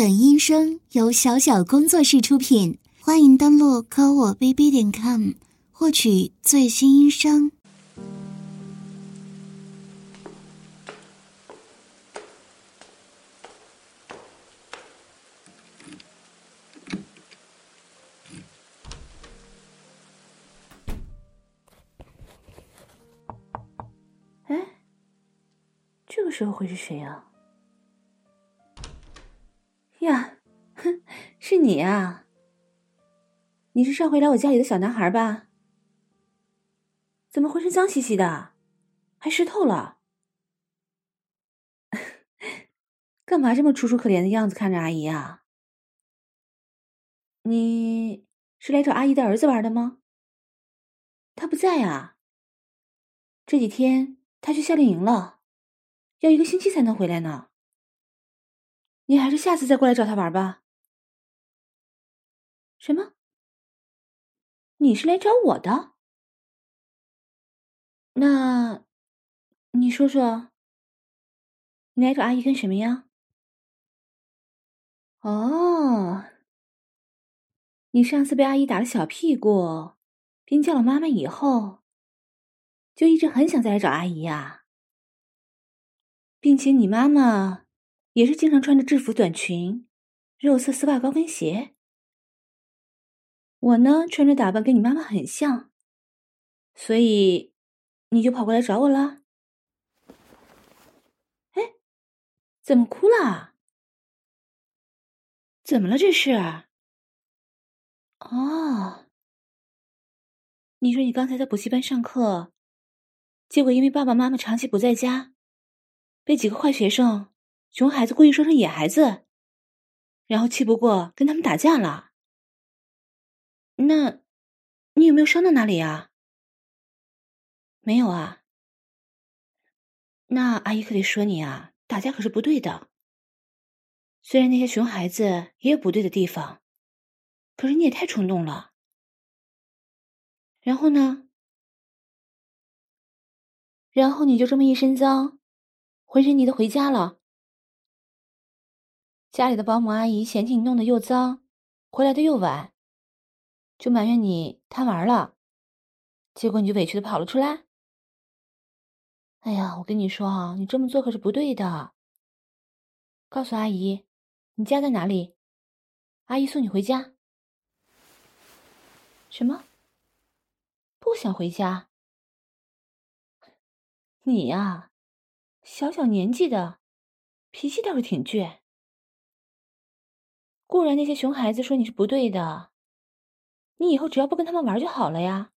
本音声由小小工作室出品，欢迎登录科我 bb 点 com 获取最新音声。哎，这个时候会是谁呀？呀，哼，是你啊！你是上回来我家里的小男孩吧？怎么浑身脏兮兮的，还湿透了？干嘛这么楚楚可怜的样子看着阿姨啊？你是来找阿姨的儿子玩的吗？他不在啊。这几天他去夏令营了，要一个星期才能回来呢。你还是下次再过来找他玩吧。什么？你是来找我的？那，你说说，你来找阿姨干什么呀？哦，你上次被阿姨打了小屁股，并叫了妈妈以后，就一直很想再来找阿姨呀，并且你妈妈。也是经常穿着制服短裙、肉色丝袜高跟鞋。我呢，穿着打扮跟你妈妈很像，所以你就跑过来找我了。哎，怎么哭了？怎么了这是？哦，你说你刚才在补习班上课，结果因为爸爸妈妈长期不在家，被几个坏学生。熊孩子故意说成野孩子，然后气不过跟他们打架了。那，你有没有伤到哪里呀？没有啊。那阿姨可得说你啊，打架可是不对的。虽然那些熊孩子也有不对的地方，可是你也太冲动了。然后呢？然后你就这么一身脏，浑身泥的回家了。家里的保姆阿姨嫌弃你弄得又脏，回来的又晚，就埋怨你贪玩了，结果你就委屈的跑了出来。哎呀，我跟你说啊，你这么做可是不对的。告诉阿姨，你家在哪里？阿姨送你回家。什么？不想回家？你呀，小小年纪的，脾气倒是挺倔。固然那些熊孩子说你是不对的，你以后只要不跟他们玩就好了呀。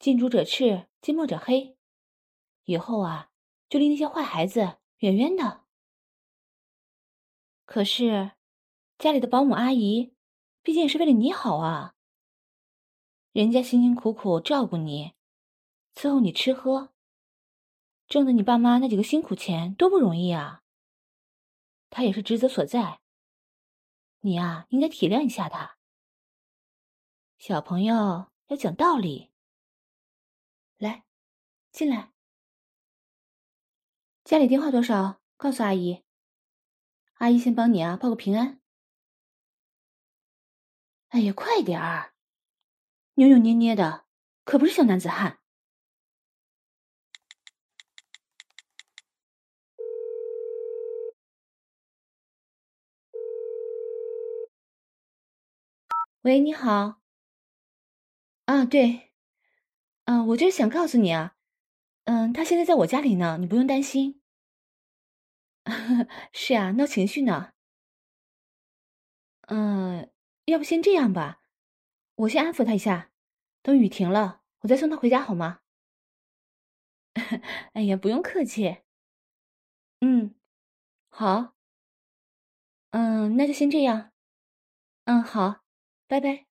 近朱者赤，近墨者黑，以后啊就离那些坏孩子远远的。可是家里的保姆阿姨毕竟也是为了你好啊，人家辛辛苦苦照顾你，伺候你吃喝，挣的你爸妈那几个辛苦钱多不容易啊。他也是职责所在。你呀，应该体谅一下他。小朋友要讲道理。来，进来。家里电话多少？告诉阿姨。阿姨先帮你啊报个平安。哎呀，快点儿！扭扭捏捏的，可不是小男子汉。喂，你好。啊，对，嗯、我就是想告诉你啊，嗯，他现在在我家里呢，你不用担心。是啊，闹情绪呢。嗯，要不先这样吧，我先安抚他一下，等雨停了，我再送他回家好吗？哎呀，不用客气。嗯，好。嗯，那就先这样。嗯，好。拜拜。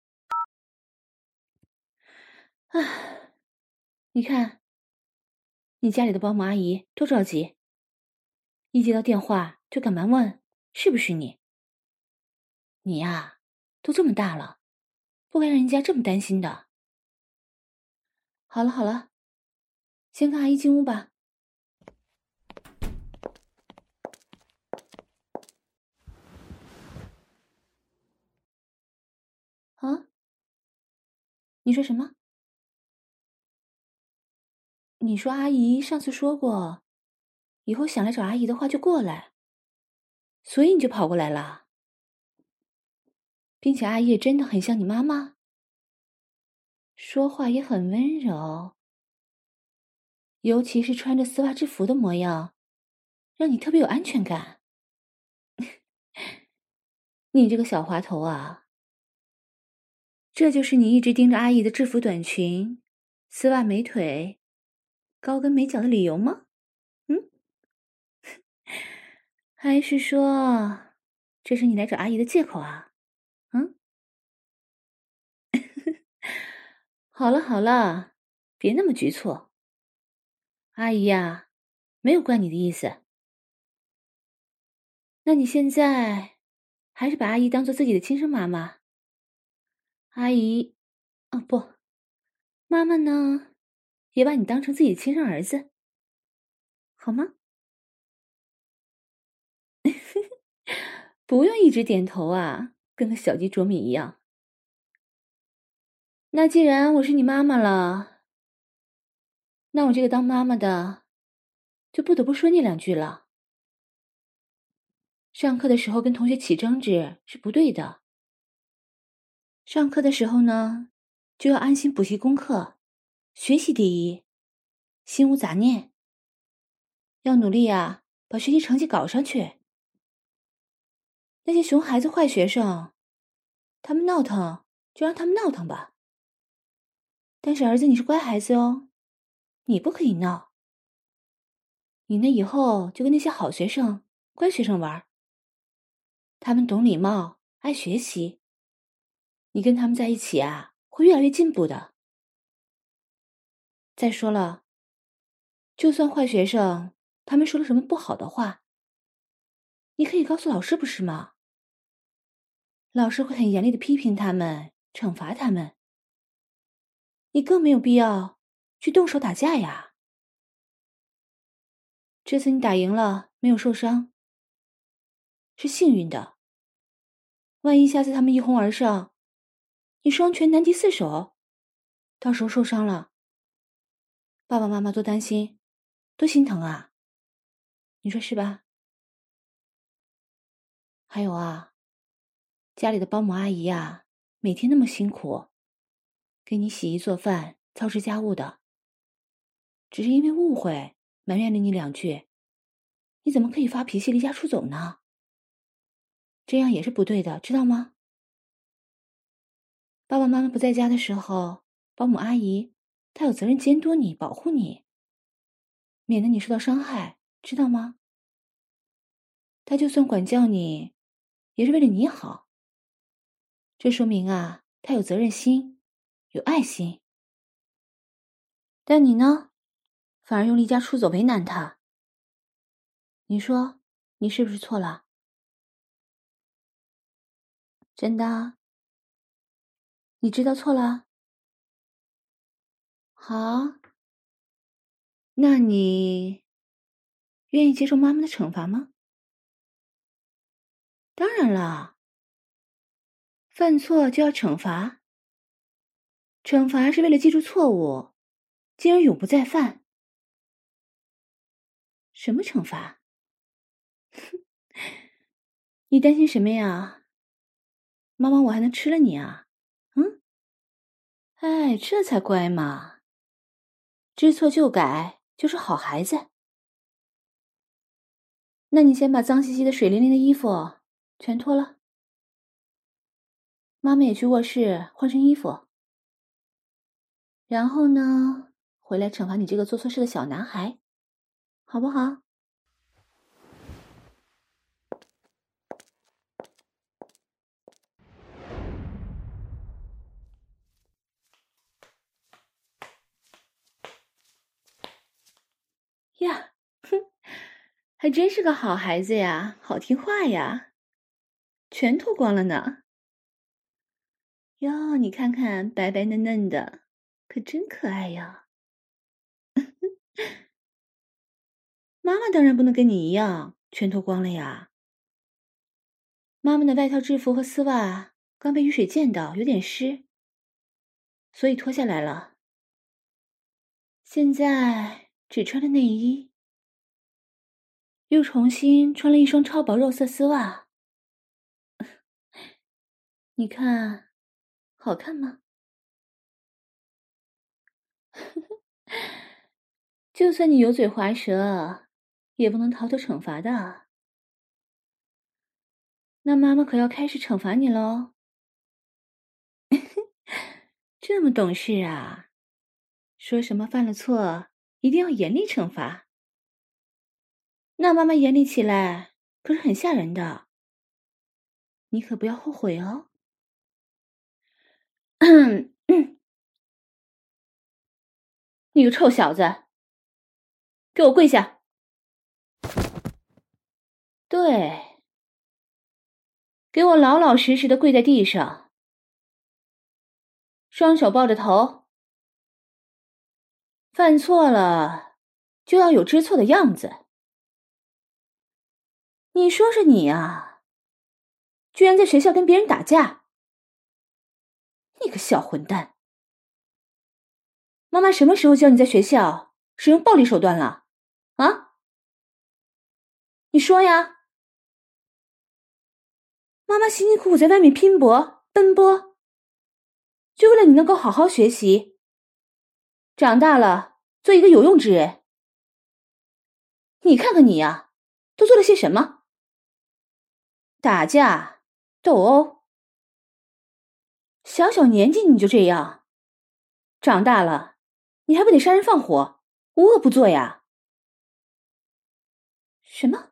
啊，你看，你家里的保姆阿姨多着急，一接到电话就赶忙问是不是你。你呀，都这么大了，不该让人家这么担心的。好了好了，先跟阿姨进屋吧。你说什么？你说阿姨上次说过，以后想来找阿姨的话就过来，所以你就跑过来了，并且阿姨真的很像你妈妈，说话也很温柔，尤其是穿着丝袜制服的模样，让你特别有安全感。你这个小滑头啊，这就是你一直盯着阿姨的制服短裙、丝袜美腿、高跟美脚的理由吗？嗯？还是说这是你来找阿姨的借口啊？嗯？好了好了，别那么局促。阿姨呀，没有怪你的意思。那你现在？还是把阿姨当做自己的亲生妈妈。阿姨，啊不，妈妈呢，也把你当成自己的亲生儿子，好吗？不用一直点头啊，跟个小鸡啄米一样。那既然我是你妈妈了，那我这个当妈妈的，就不得不说你两句了。上课的时候跟同学起争执是不对的。上课的时候呢，就要安心补习功课，学习第一，心无杂念。要努力啊，把学习成绩搞上去。那些熊孩子、坏学生，他们闹腾就让他们闹腾吧。但是儿子，你是乖孩子哦，你不可以闹。你那以后就跟那些好学生、乖学生玩。他们懂礼貌，爱学习。你跟他们在一起啊，会越来越进步的。再说了，就算坏学生他们说了什么不好的话，你可以告诉老师，不是吗？老师会很严厉的批评他们，惩罚他们。你更没有必要去动手打架呀。这次你打赢了，没有受伤，是幸运的。万一下次他们一哄而上，你双拳难敌四手，到时候受伤了，爸爸妈妈多担心，多心疼啊！你说是吧？还有啊，家里的保姆阿姨呀，每天那么辛苦，给你洗衣做饭、操持家务的，只是因为误会埋怨了你两句，你怎么可以发脾气离家出走呢？这样也是不对的，知道吗？爸爸妈妈不在家的时候，保姆阿姨她有责任监督你、保护你，免得你受到伤害，知道吗？她就算管教你，也是为了你好。这说明啊，她有责任心，有爱心。但你呢，反而用离家出走为难她。你说，你是不是错了？真的？你知道错了？好，那你愿意接受妈妈的惩罚吗？当然了，犯错就要惩罚，惩罚是为了记住错误，进而永不再犯。什么惩罚？你担心什么呀？妈妈，我还能吃了你啊？哎，这才乖嘛！知错就改，就是好孩子。那你先把脏兮兮的、水淋淋的衣服全脱了，妈妈也去卧室换身衣服，然后呢，回来惩罚你这个做错事的小男孩，好不好？呀，哼，还真是个好孩子呀，好听话呀，全脱光了呢。哟，你看看，白白嫩嫩的，可真可爱呀。妈妈当然不能跟你一样全脱光了呀。妈妈的外套、制服和丝袜刚被雨水溅到，有点湿。所以脱下来了。现在只穿了内衣，又重新穿了一双超薄肉色丝袜。你看，好看吗？就算你油嘴滑舌，也不能逃脱惩罚的。那妈妈可要开始惩罚你喽！这么懂事啊，说什么犯了错一定要严厉惩罚。那妈妈严厉起来可是很吓人的，你可不要后悔哦。你个臭小子，给我跪下！对，给我老老实实的跪在地上，双手抱着头。犯错了就要有知错的样子。你说说你啊，居然在学校跟别人打架！你个小混蛋！妈妈什么时候教你在学校使用暴力手段了？啊？你说呀！妈妈辛辛苦苦在外面拼搏奔波，就为了你能够好好学习，长大了做一个有用之人。你看看你呀，都做了些什么？打架、斗殴，小小年纪你就这样，长大了。你还不得杀人放火，无恶不作呀？什么？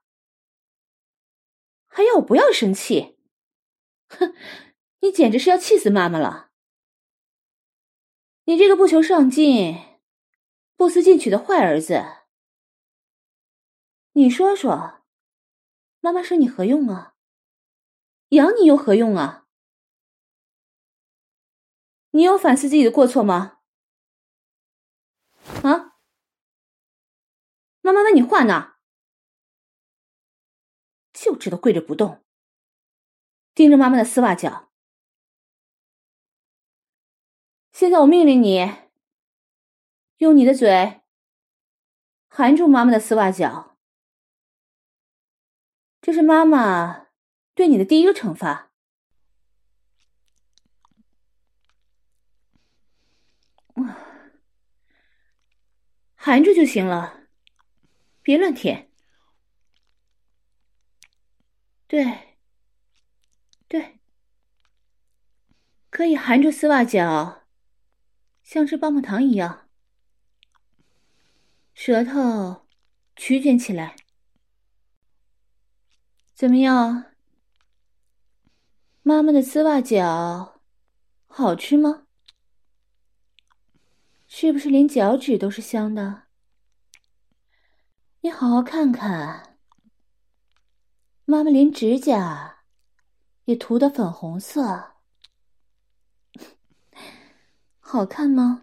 还要我不要生气？哼，你简直是要气死妈妈了！你这个不求上进、不思进取的坏儿子！你说说，妈妈生你何用啊？养你又何用啊？你有反思自己的过错吗？啊！妈妈问你话呢，就知道跪着不动，盯着妈妈的丝袜脚。现在我命令你，用你的嘴含住妈妈的丝袜脚，这是妈妈对你的第一个惩罚。含住就行了，别乱舔。对，对，可以含住丝袜脚，像吃棒棒糖一样，舌头曲卷起来。怎么样？妈妈的丝袜脚好吃吗？是不是连脚趾都是香的？你好好看看，妈妈连指甲也涂的粉红色，好看吗？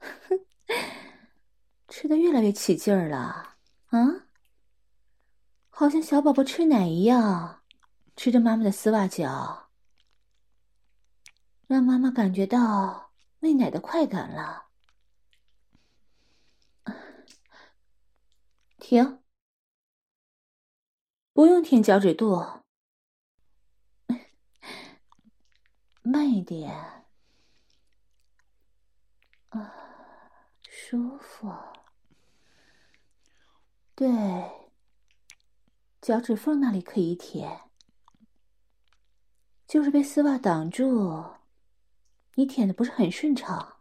吃得越来越起劲儿了，啊？好像小宝宝吃奶一样，吃着妈妈的丝袜脚。让妈妈感觉到喂奶的快感了。停，不用舔脚趾肚，慢一点。啊，舒服。对，脚趾缝那里可以舔，就是被丝袜挡住。你舔的不是很顺畅，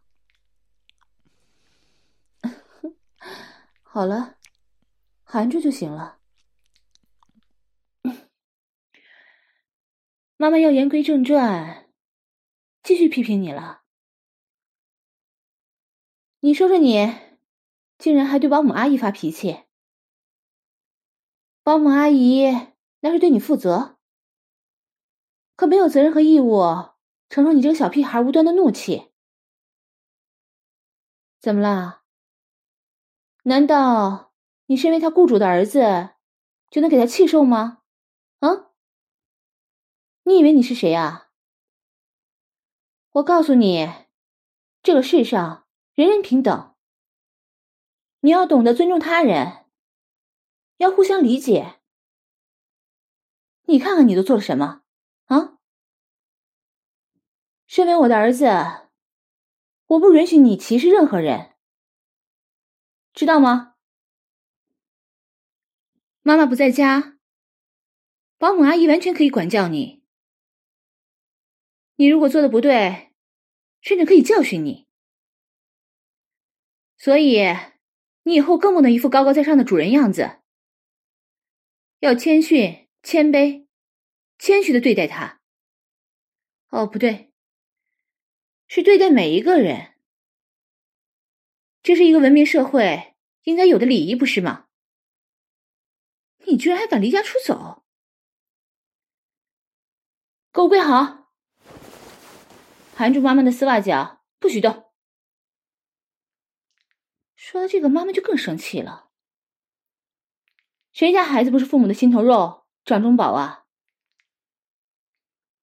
好了，含住就行了。妈妈要言归正传，继续批评你了。你说说你，竟然还对保姆阿姨发脾气？保姆阿姨那是对你负责，可没有责任和义务。承受你这个小屁孩无端的怒气，怎么了？难道你身为他雇主的儿子，就能给他气受吗？啊？你以为你是谁啊？我告诉你，这个世上人人平等，你要懂得尊重他人，要互相理解。你看看你都做了什么啊？身为我的儿子，我不允许你歧视任何人，知道吗？妈妈不在家，保姆阿姨完全可以管教你。你如果做的不对，甚至可以教训你。所以，你以后更不能一副高高在上的主人样子，要谦逊、谦卑、谦虚的对待他。哦，不对，是对待每一个人。这是一个文明社会应该有的礼仪，不是吗？你居然还敢离家出走！给我跪好！含住妈妈的丝袜脚，不许动。说到这个，妈妈就更生气了。谁家孩子不是父母的心头肉、掌中宝啊？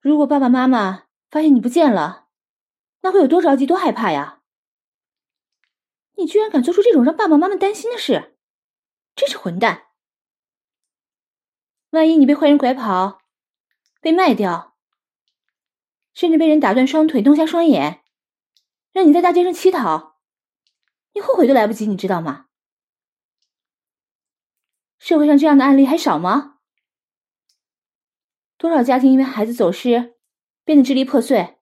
如果爸爸妈妈发现你不见了，那会有多着急、多害怕呀？你居然敢做出这种让爸爸妈妈担心的事，真是混蛋！万一你被坏人拐跑，被卖掉。甚至被人打断双腿、弄瞎双眼，让你在大街上乞讨，你后悔都来不及，你知道吗？社会上这样的案例还少吗？多少家庭因为孩子走失变得支离破碎？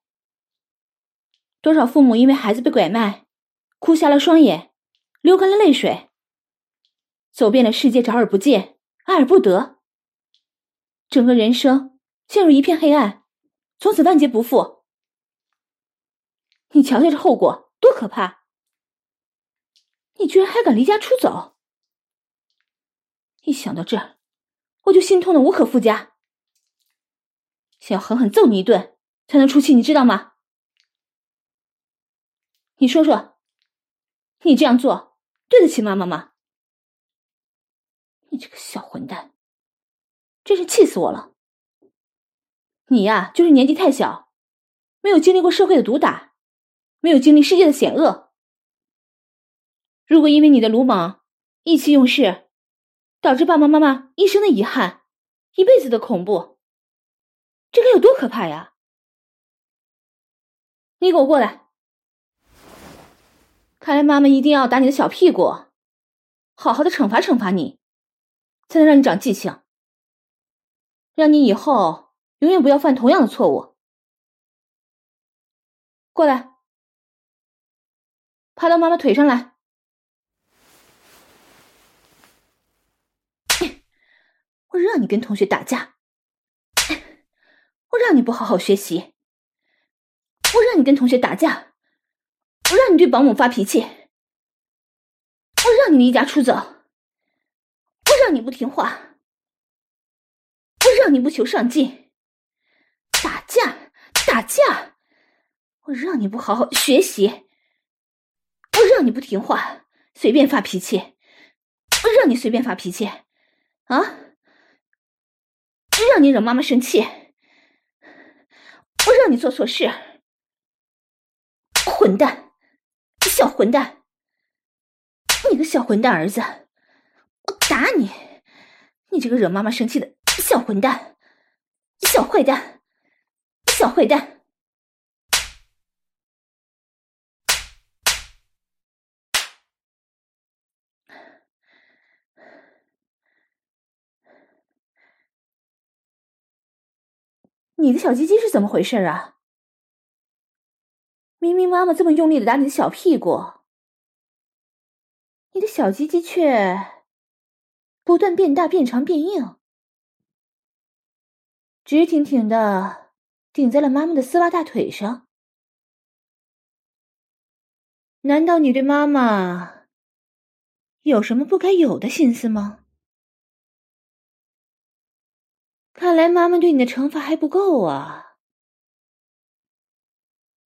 多少父母因为孩子被拐卖，哭瞎了双眼，流干了泪水，走遍了世界找而不见，爱而不得，整个人生陷入一片黑暗。从此万劫不复，你瞧瞧这后果多可怕！你居然还敢离家出走！一想到这儿，我就心痛的无可复加，想要狠狠揍你一顿才能出气，你知道吗？你说说，你这样做对得起妈妈吗？你这个小混蛋，真是气死我了！你呀，就是年纪太小，没有经历过社会的毒打，没有经历世界的险恶。如果因为你的鲁莽、意气用事，导致爸爸妈妈一生的遗憾、一辈子的恐怖，这该有多可怕呀！你给我过来！看来妈妈一定要打你的小屁股，好好的惩罚惩罚你，才能让你长记性，让你以后。永远不要犯同样的错误。过来，爬到妈妈腿上来。我让你跟同学打架，我让你不好好学习，我让你跟同学打架，我让你对保姆发脾气，我让你离家出走，我让你不听话，我让你不求上进。打架，打架！我让你不好好学习，我让你不听话，随便发脾气，我让你随便发脾气，啊！让你惹妈妈生气，我让你做错事，混蛋，小混蛋，你个小混蛋儿子，我打你！你这个惹妈妈生气的小混蛋，小坏蛋！小坏蛋！你的小鸡鸡是怎么回事啊？明明妈妈这么用力的打你的小屁股，你的小鸡鸡却不断变大、变长、变硬，直挺挺的。顶在了妈妈的丝袜大腿上。难道你对妈妈有什么不该有的心思吗？看来妈妈对你的惩罚还不够啊！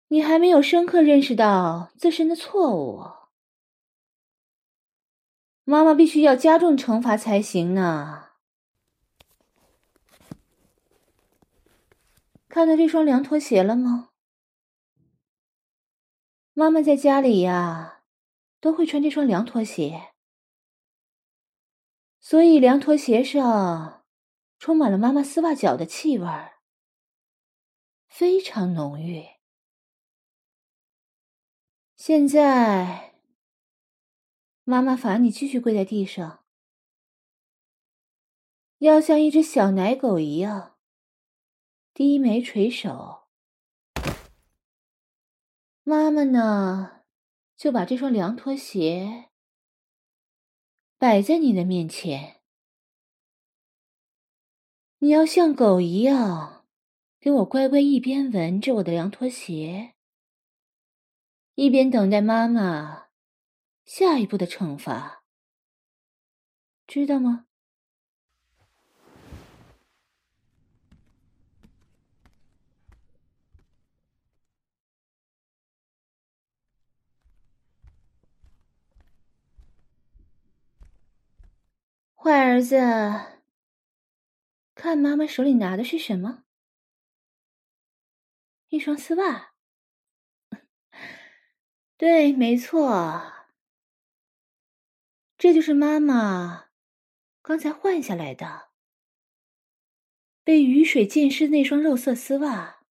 你还没有深刻认识到自身的错误，妈妈必须要加重惩罚才行呢。看到这双凉拖鞋了吗？妈妈在家里呀，都会穿这双凉拖鞋，所以凉拖鞋上充满了妈妈丝袜脚的气味儿，非常浓郁。现在，妈妈罚你继续跪在地上，要像一只小奶狗一样低眉垂首。妈妈呢，就把这双凉拖鞋摆在你的面前。你要像狗一样，给我乖乖一边闻着我的凉拖鞋，一边等待妈妈下一步的惩罚，知道吗？坏儿子，看妈妈手里拿的是什么？一双丝袜。对，没错，这就是妈妈刚才换下来的，被雨水浸湿的那双肉色丝袜。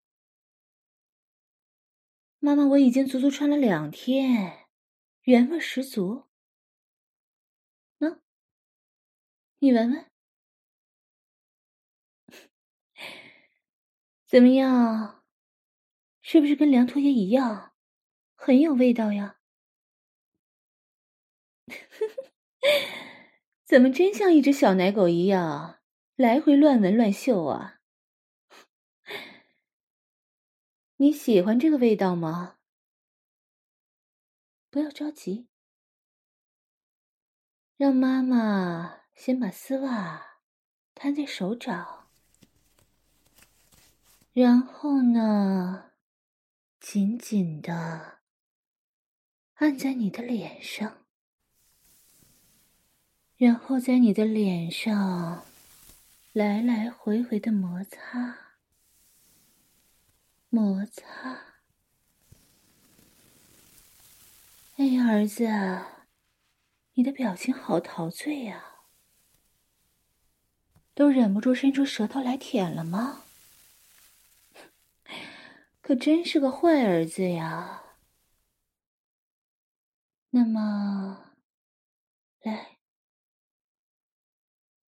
妈妈，我已经足足穿了两天，原味十足。你闻闻，怎么样？是不是跟凉拖鞋一样，很有味道呀？怎么真像一只小奶狗一样，来回乱闻乱嗅啊？你喜欢这个味道吗？不要着急，让妈妈。先把丝袜摊在手掌，然后呢，紧紧的按在你的脸上，然后在你的脸上来来回回的摩擦，摩擦。哎呀，儿子，你的表情好陶醉呀！都忍不住伸出舌头来舔了吗？可真是个坏儿子呀！那么，来，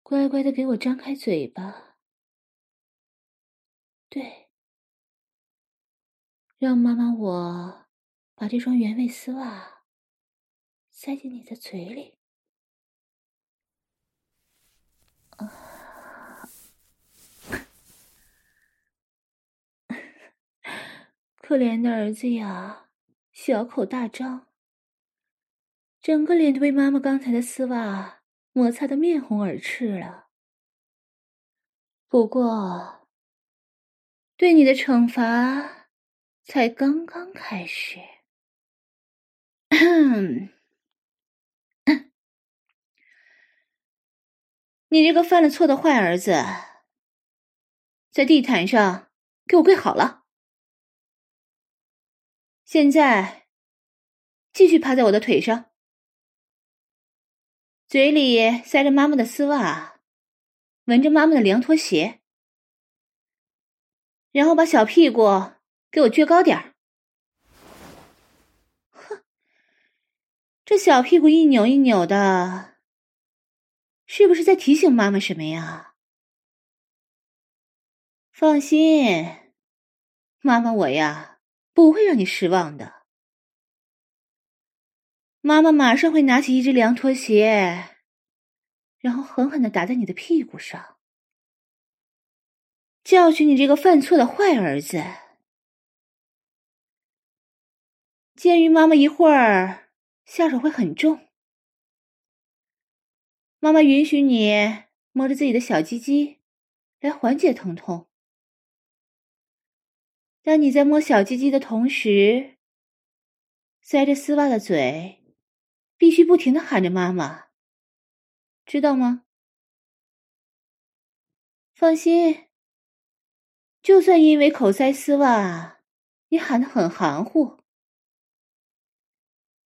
乖乖的给我张开嘴巴。对，让妈妈我把这双原味丝袜塞进你的嘴里。啊。可怜的儿子呀，小口大张，整个脸都被妈妈刚才的丝袜摩擦得面红耳赤了。不过，对你的惩罚才刚刚开始。你这个犯了错的坏儿子，在地毯上给我跪好了。现在，继续趴在我的腿上，嘴里塞着妈妈的丝袜，闻着妈妈的凉拖鞋，然后把小屁股给我撅高点儿。哼，这小屁股一扭一扭的，是不是在提醒妈妈什么呀？放心，妈妈我呀。不会让你失望的，妈妈马上会拿起一只凉拖鞋，然后狠狠的打在你的屁股上，教训你这个犯错的坏儿子。鉴于妈妈一会儿下手会很重，妈妈允许你摸着自己的小鸡鸡来缓解疼痛。当你在摸小鸡鸡的同时，塞着丝袜的嘴，必须不停的喊着“妈妈”，知道吗？放心，就算因为口塞丝袜，你喊得很含糊，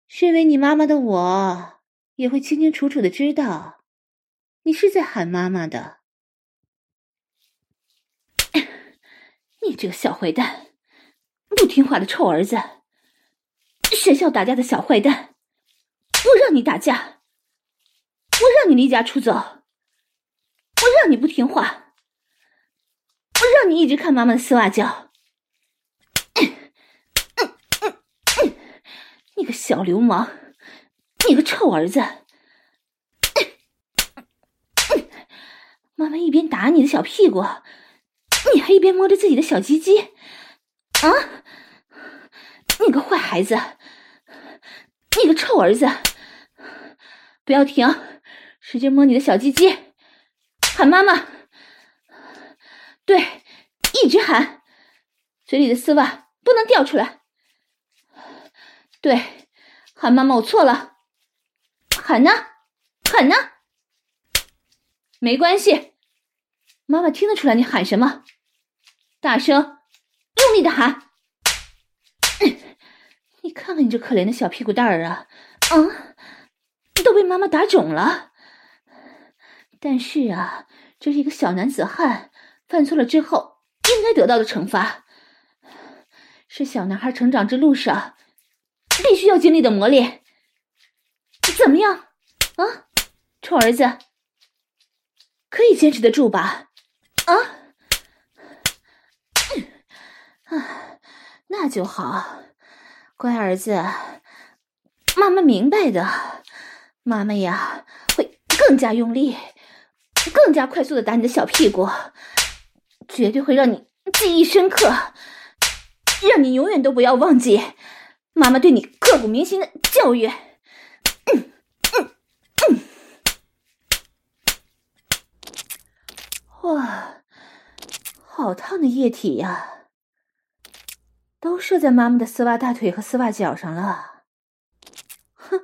身为你妈妈的我，也会清清楚楚的知道，你是在喊妈妈的。你这个小坏蛋，不听话的臭儿子，学校打架的小坏蛋，我让你打架，我让你离家出走，我让你不听话，我让你一直看妈妈的丝袜脚。你个小流氓，你个臭儿子！妈妈一边打你的小屁股，你还一边摸着自己的小鸡鸡，啊！你个坏孩子，你个臭儿子！不要停，使劲摸你的小鸡鸡，喊妈妈！对，一直喊，嘴里的丝袜不能掉出来。对，喊妈妈，我错了，喊呢，喊呢，没关系，妈妈听得出来你喊什么，大声，用力的喊。你看看你这可怜的小屁股蛋儿啊，啊，都被妈妈打肿了。但是啊，这是一个小男子汉犯错了之后应该得到的惩罚，是小男孩成长之路上。必须要经历的磨练，怎么样？啊，臭儿子，可以坚持得住吧？啊，啊，那就好，乖儿子，妈妈明白的，妈妈呀，会更加用力，更加快速的打你的小屁股，绝对会让你记忆深刻，让你永远都不要忘记。妈妈对你刻骨铭心的教育，嗯嗯嗯，哇，好烫的液体呀！都射在妈妈的丝袜大腿和丝袜脚上了。哼，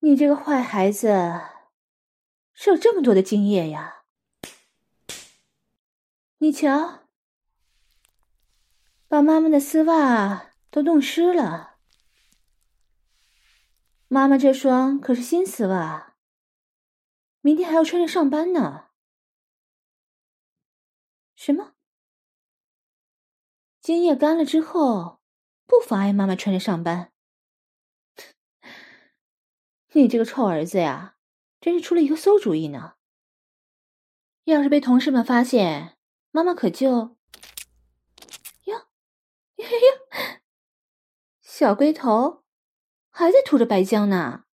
你这个坏孩子，受这么多的精液呀！你瞧，把妈妈的丝袜。都弄湿了，妈妈这双可是新丝袜，明天还要穿着上班呢。什么？精液干了之后，不妨碍妈妈穿着上班？你这个臭儿子呀，真是出了一个馊主意呢。要是被同事们发现，妈妈可就哟哟哟。小龟头还在涂着白浆呢，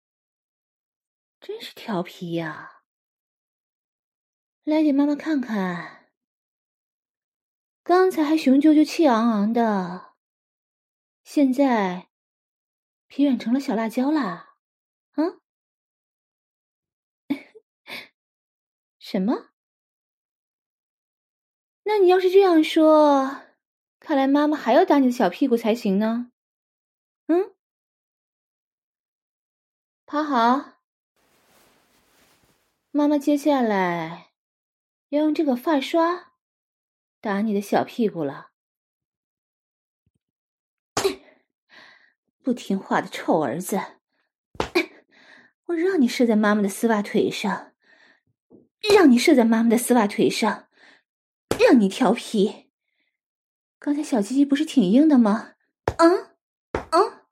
真是调皮呀！来给妈妈看看，刚才还雄赳赳气昂昂的，现在疲软成了小辣椒啦！啊？什么？那你要是这样说，看来妈妈还要打你的小屁股才行呢。嗯，趴好。妈妈接下来要用这个发刷打你的小屁股了。不听话的臭儿子，我让你射在妈妈的丝袜腿上，让你射在妈妈的丝袜腿上，让你调皮。刚才小鸡鸡不是挺硬的吗？啊，啊！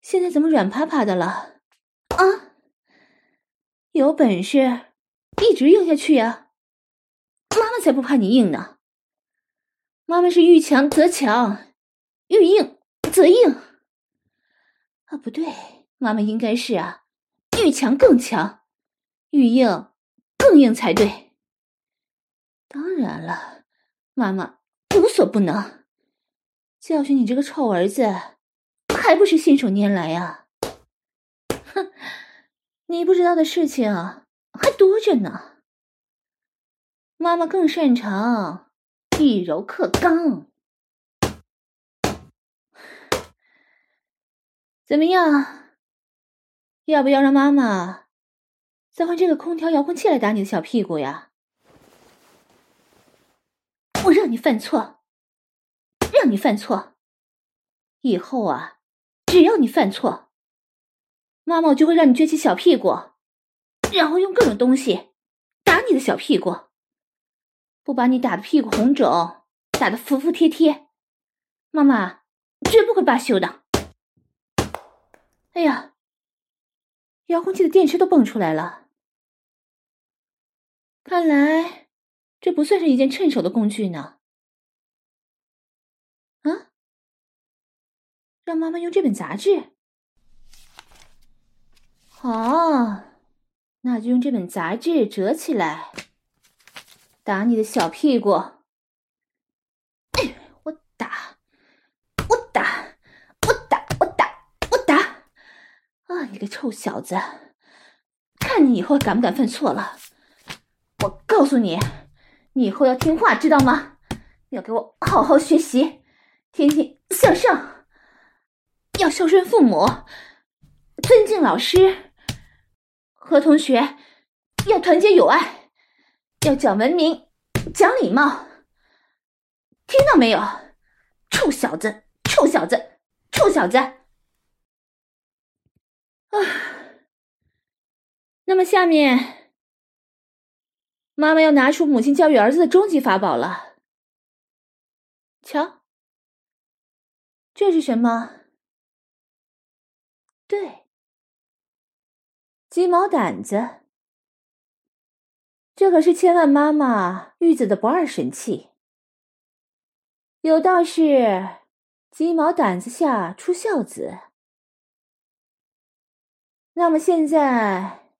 现在怎么软趴趴的了？啊！有本事一直硬下去呀！才不怕你硬呢。妈妈是遇强则强，遇硬则硬。啊，不对，妈妈应该是啊，遇强更强，遇硬更硬才对。当然了，妈妈无所不能，教训你这个臭儿子。还不是信手拈来呀！哼，你不知道的事情还多着呢。妈妈更擅长以柔克刚。怎么样？要不要让妈妈再换这个空调遥控器来打你的小屁股呀？我让你犯错，让你犯错，以后啊。只要你犯错，妈妈就会让你撅起小屁股，然后用各种东西打你的小屁股，不把你打的屁股红肿，打的服服帖帖，妈妈绝不会罢休的。哎呀，遥控器的电池都蹦出来了，看来这不算是一件趁手的工具呢。啊，让妈妈用这本杂志。好，那就用这本杂志折起来，打你的小屁股。我打，我打，我打，我打，我打！啊，你个臭小子，看你以后敢不敢犯错了！我告诉你，你以后要听话，知道吗？要给我好好学习。天天向上，要孝顺父母，尊敬老师，和同学要团结友爱，要讲文明，讲礼貌，听到没有？臭小子，臭小子，臭小子！啊，那么下面，妈妈要拿出母亲教育儿子的终极法宝了，瞧。这是什么？对，鸡毛掸子。这可是千万妈妈玉子的不二神器。有道是“鸡毛掸子下出孝子”。那么现在，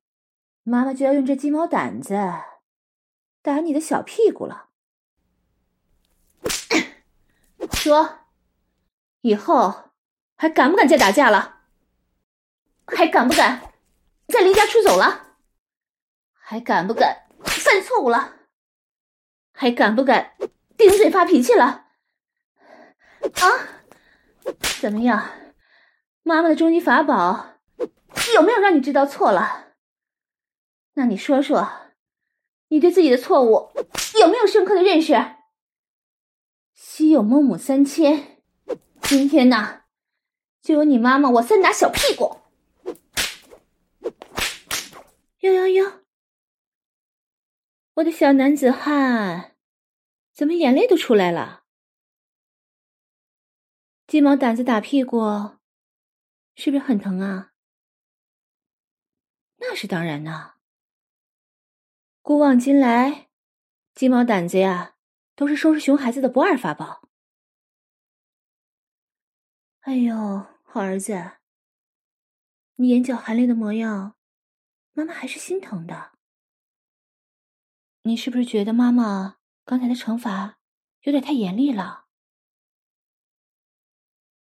妈妈就要用这鸡毛掸子打你的小屁股了。说。以后还敢不敢再打架了？还敢不敢再离家出走了？还敢不敢犯错误了？还敢不敢顶嘴发脾气了？啊？怎么样？妈妈的终极法宝有没有让你知道错了？那你说说，你对自己的错误有没有深刻的认识？昔有孟母三迁。今天呢，就由你妈妈我三打小屁股。哟哟哟，我的小男子汉，怎么眼泪都出来了？鸡毛掸子打屁股，是不是很疼啊？那是当然呢。古往今来，鸡毛掸子呀，都是收拾熊孩子的不二法宝。哎呦，好儿子，你眼角含泪的模样，妈妈还是心疼的。你是不是觉得妈妈刚才的惩罚有点太严厉了？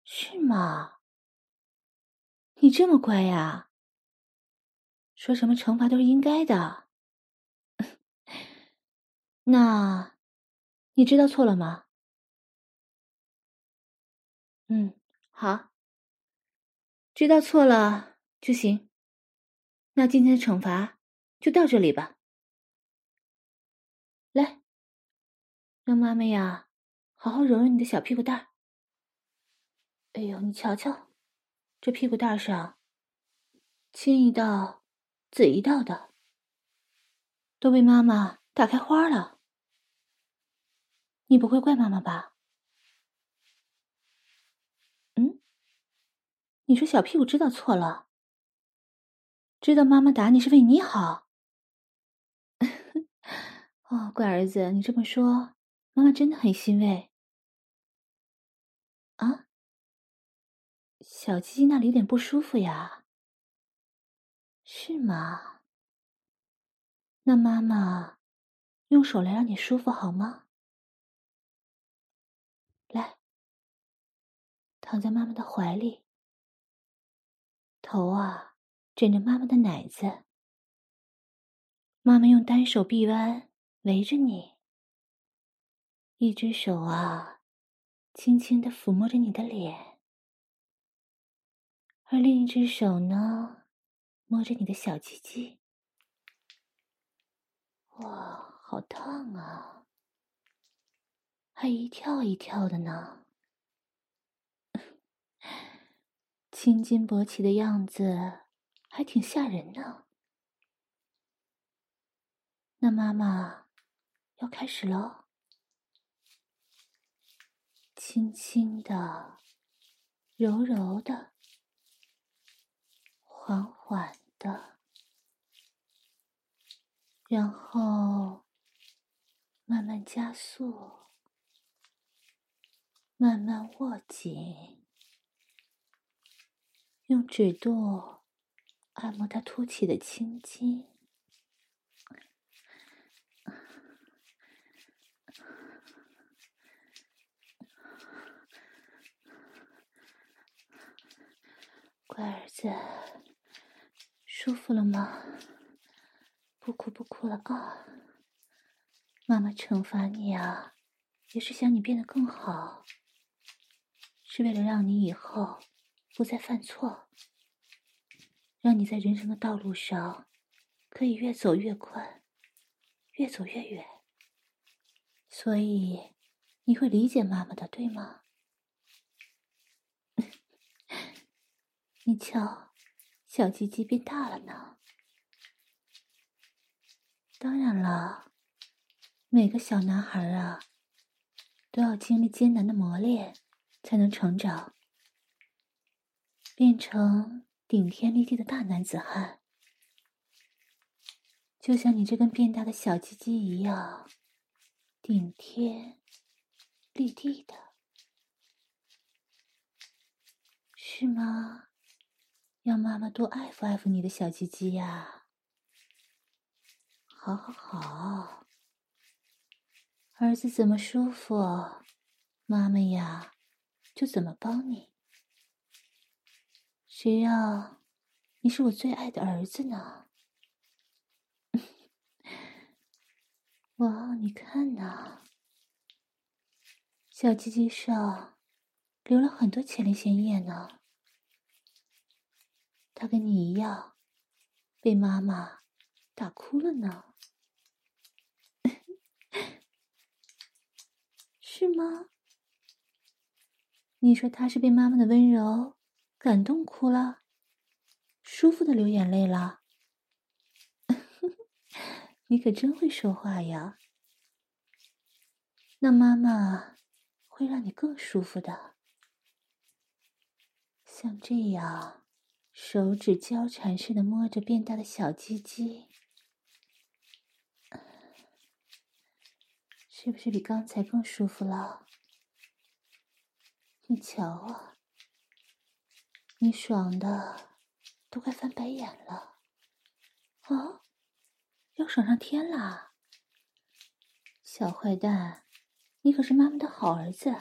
是吗？你这么乖呀？说什么惩罚都是应该的。那，你知道错了吗？嗯。好，知道错了就行。那今天的惩罚就到这里吧。让妈妈呀，好好揉揉你的小屁股蛋儿。哎呦，你瞧瞧，这屁股蛋上，青一道，紫一道的，都被妈妈打开花了。你不会怪妈妈吧？嗯你说小屁股知道错了，知道妈妈打你是为你好。哦，乖儿子，你这么说，妈妈真的很欣慰。啊，小鸡鸡那里有点不舒服呀？是吗？那妈妈用手来让你舒服好吗？来，躺在妈妈的怀里。头啊，枕着妈妈的奶子，妈妈用单手臂弯围着你，一只手啊，轻轻的抚摸着你的脸，而另一只手呢，摸着你的小鸡鸡。哇，好烫啊，还一跳一跳的呢。青筋勃起的样子还挺吓人呢。那妈妈要开始喽，轻轻的、柔柔的、缓缓的，然后慢慢加速，慢慢握紧。用指肚按摩它凸起的青筋，乖儿子，舒服了吗？不哭不哭了啊！妈妈惩罚你啊，也是想你变得更好，是为了让你以后。不再犯错，让你在人生的道路上可以越走越宽，越走越远。所以你会理解妈妈的，对吗？你瞧，小鸡鸡变大了呢。当然了，每个小男孩啊，都要经历艰难的磨练，才能成长。变成顶天立地的大男子汉，就像你这根变大的小鸡鸡一样，顶天立地的，是吗？让妈妈多爱抚爱抚你的小鸡鸡呀！好好好，儿子怎么舒服，妈妈呀就怎么帮你。谁让你是我最爱的儿子呢？哇，你看呐，小鸡鸡上流了很多前列腺液呢。他跟你一样，被妈妈打哭了呢，是吗？你说他是被妈妈的温柔感动哭了，舒服的流眼泪了。你可真会说话呀！那妈妈会让你更舒服的，像这样，手指交缠似的摸着变大的小鸡鸡，是不是比刚才更舒服了？你瞧啊！你爽的都快翻白眼了，哦，要爽上天啦！小坏蛋，你可是妈妈的好儿子，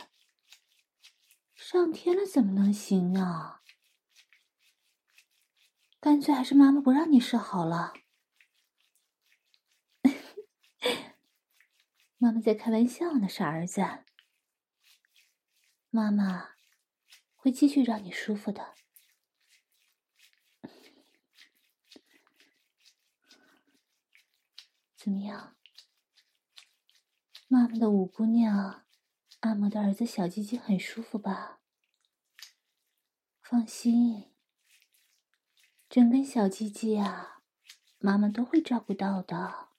上天了怎么能行呢？干脆还是妈妈不让你射好了。妈妈在开玩笑呢，傻儿子。妈妈会继续让你舒服的。怎么样？妈妈的五姑娘按摩的儿子小鸡鸡很舒服吧？放心，整根小鸡鸡啊，妈妈都会照顾到的。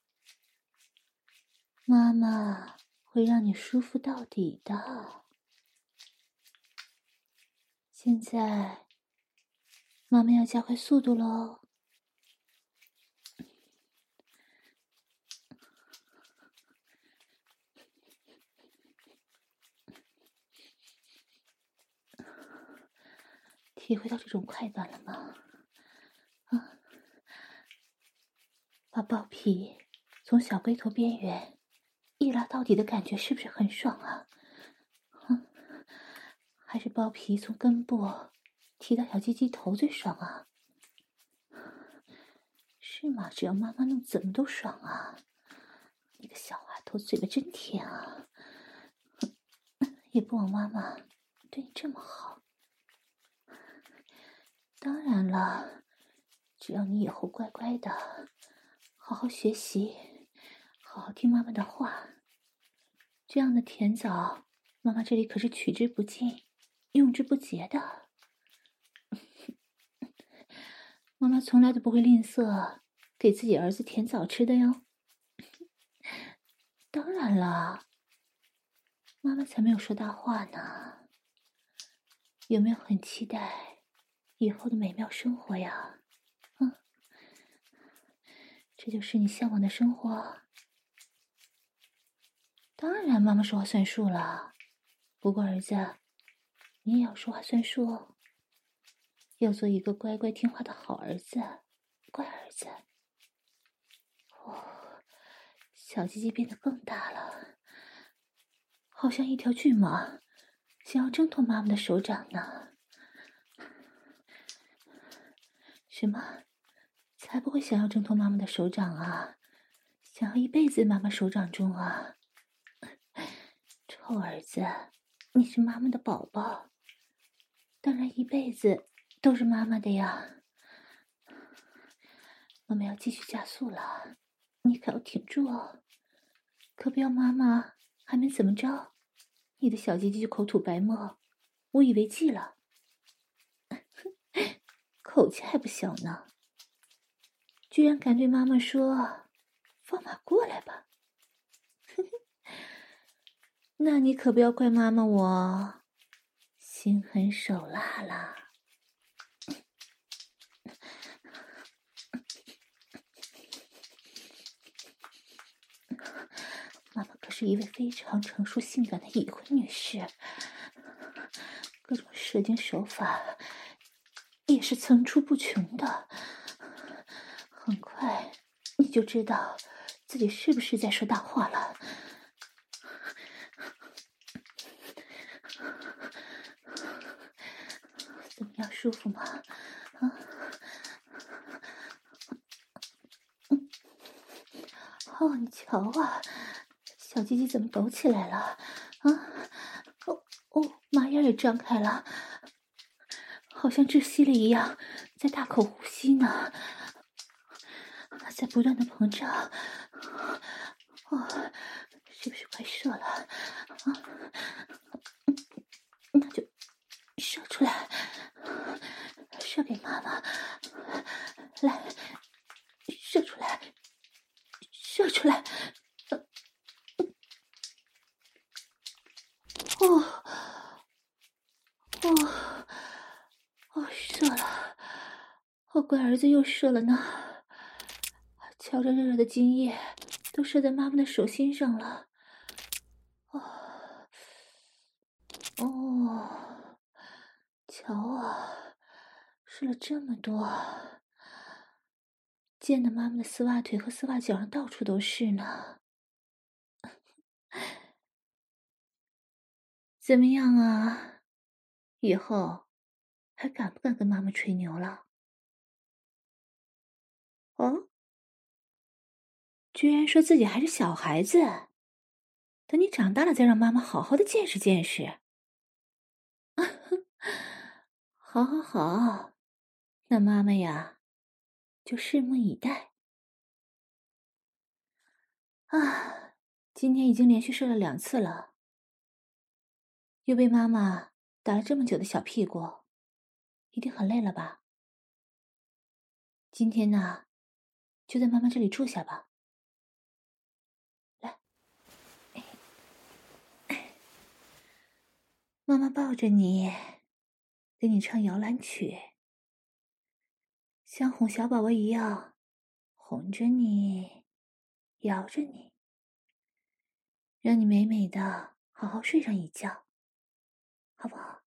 妈妈会让你舒服到底的。现在，妈妈要加快速度喽。体会到这种快感了吗？啊！把包皮从小龟头边缘一拉到底的感觉是不是很爽啊？啊！还是包皮从根部提到小鸡鸡头最爽啊？是吗？只要妈妈弄，怎么都爽啊！你个小滑头，嘴巴真甜啊！也不枉妈妈对你这么好。当然了，只要你以后乖乖的，好好学习，好好听妈妈的话，这样的甜枣，妈妈这里可是取之不尽、用之不竭的。妈妈从来都不会吝啬给自己儿子甜枣吃的哟。当然了，妈妈才没有说大话呢。有没有很期待以后的美妙生活呀？这就是你向往的生活。当然，妈妈说话算数了。不过，儿子，你也要说话算数哦。要做一个乖乖听话的好儿子，乖儿子。哦，小鸡鸡变得更大了，好像一条巨蟒，想要挣脱妈妈的手掌呢。什么？才不会想要挣脱妈妈的手掌啊！想要一辈子妈妈手掌中啊！臭儿子，你是妈妈的宝宝，当然一辈子都是妈妈的呀。妈妈要继续加速了，你可要挺住哦，可不要妈妈还没怎么着，你的小鸡鸡就口吐白沫，无以为继了。口气还不小呢，居然敢对妈妈说：“放马过来吧。” 那你可不要怪妈妈我心狠手辣了。妈妈可是一位非常成熟性感的已婚女士，各种射精手法也是层出不穷的。很快你就知道自己是不是在说大话了。怎么样舒服吗？啊，哦，你瞧啊，小鸡鸡怎么抖起来了？啊，哦哦，马眼也张开了，好像窒息了一样，在大口呼吸呢，在不断的膨胀。哦，是不是快射了？啊，那就射出来。射给妈妈，来，射出来，射出来，哦，哦，哦，射了，我乖儿子又射了呢，瞧着热热的精液都射在妈妈的手心上了，哦，哦，瞧啊！射了这么多，溅得妈妈的丝袜腿和丝袜脚上到处都是呢。怎么样啊？以后还敢不敢跟妈妈吹牛了？哦？居然说自己还是小孩子，等你长大了再让妈妈好好的见识见识。好好好。那妈妈呀，就拭目以待。啊，今天已经连续射了两次了，又被妈妈打了这么久的小屁股，一定很累了吧？今天呢，就在妈妈这里住下吧。妈妈抱着你，给你唱摇篮曲。像哄小宝宝一样，哄着你，摇着你，让你美美的好好睡上一觉，好不好？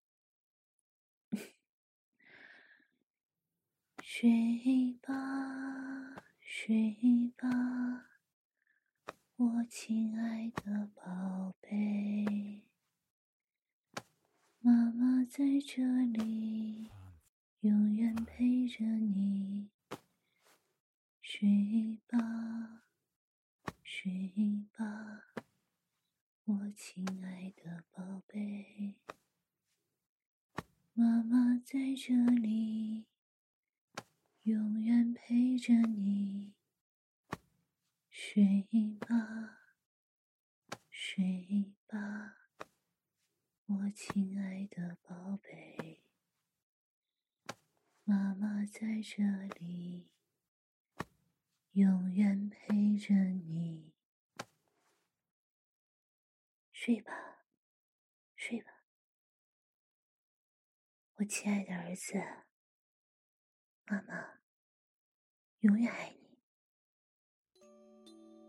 睡吧，睡吧，我亲爱的宝贝，妈妈在这里。永远陪着你，睡吧，睡吧，我亲爱的宝贝。妈妈在这里，永远陪着你，睡吧，睡吧，我亲爱的宝贝。妈妈在这里，永远陪着你。睡吧，睡吧，我亲爱的儿子，妈妈永远爱你。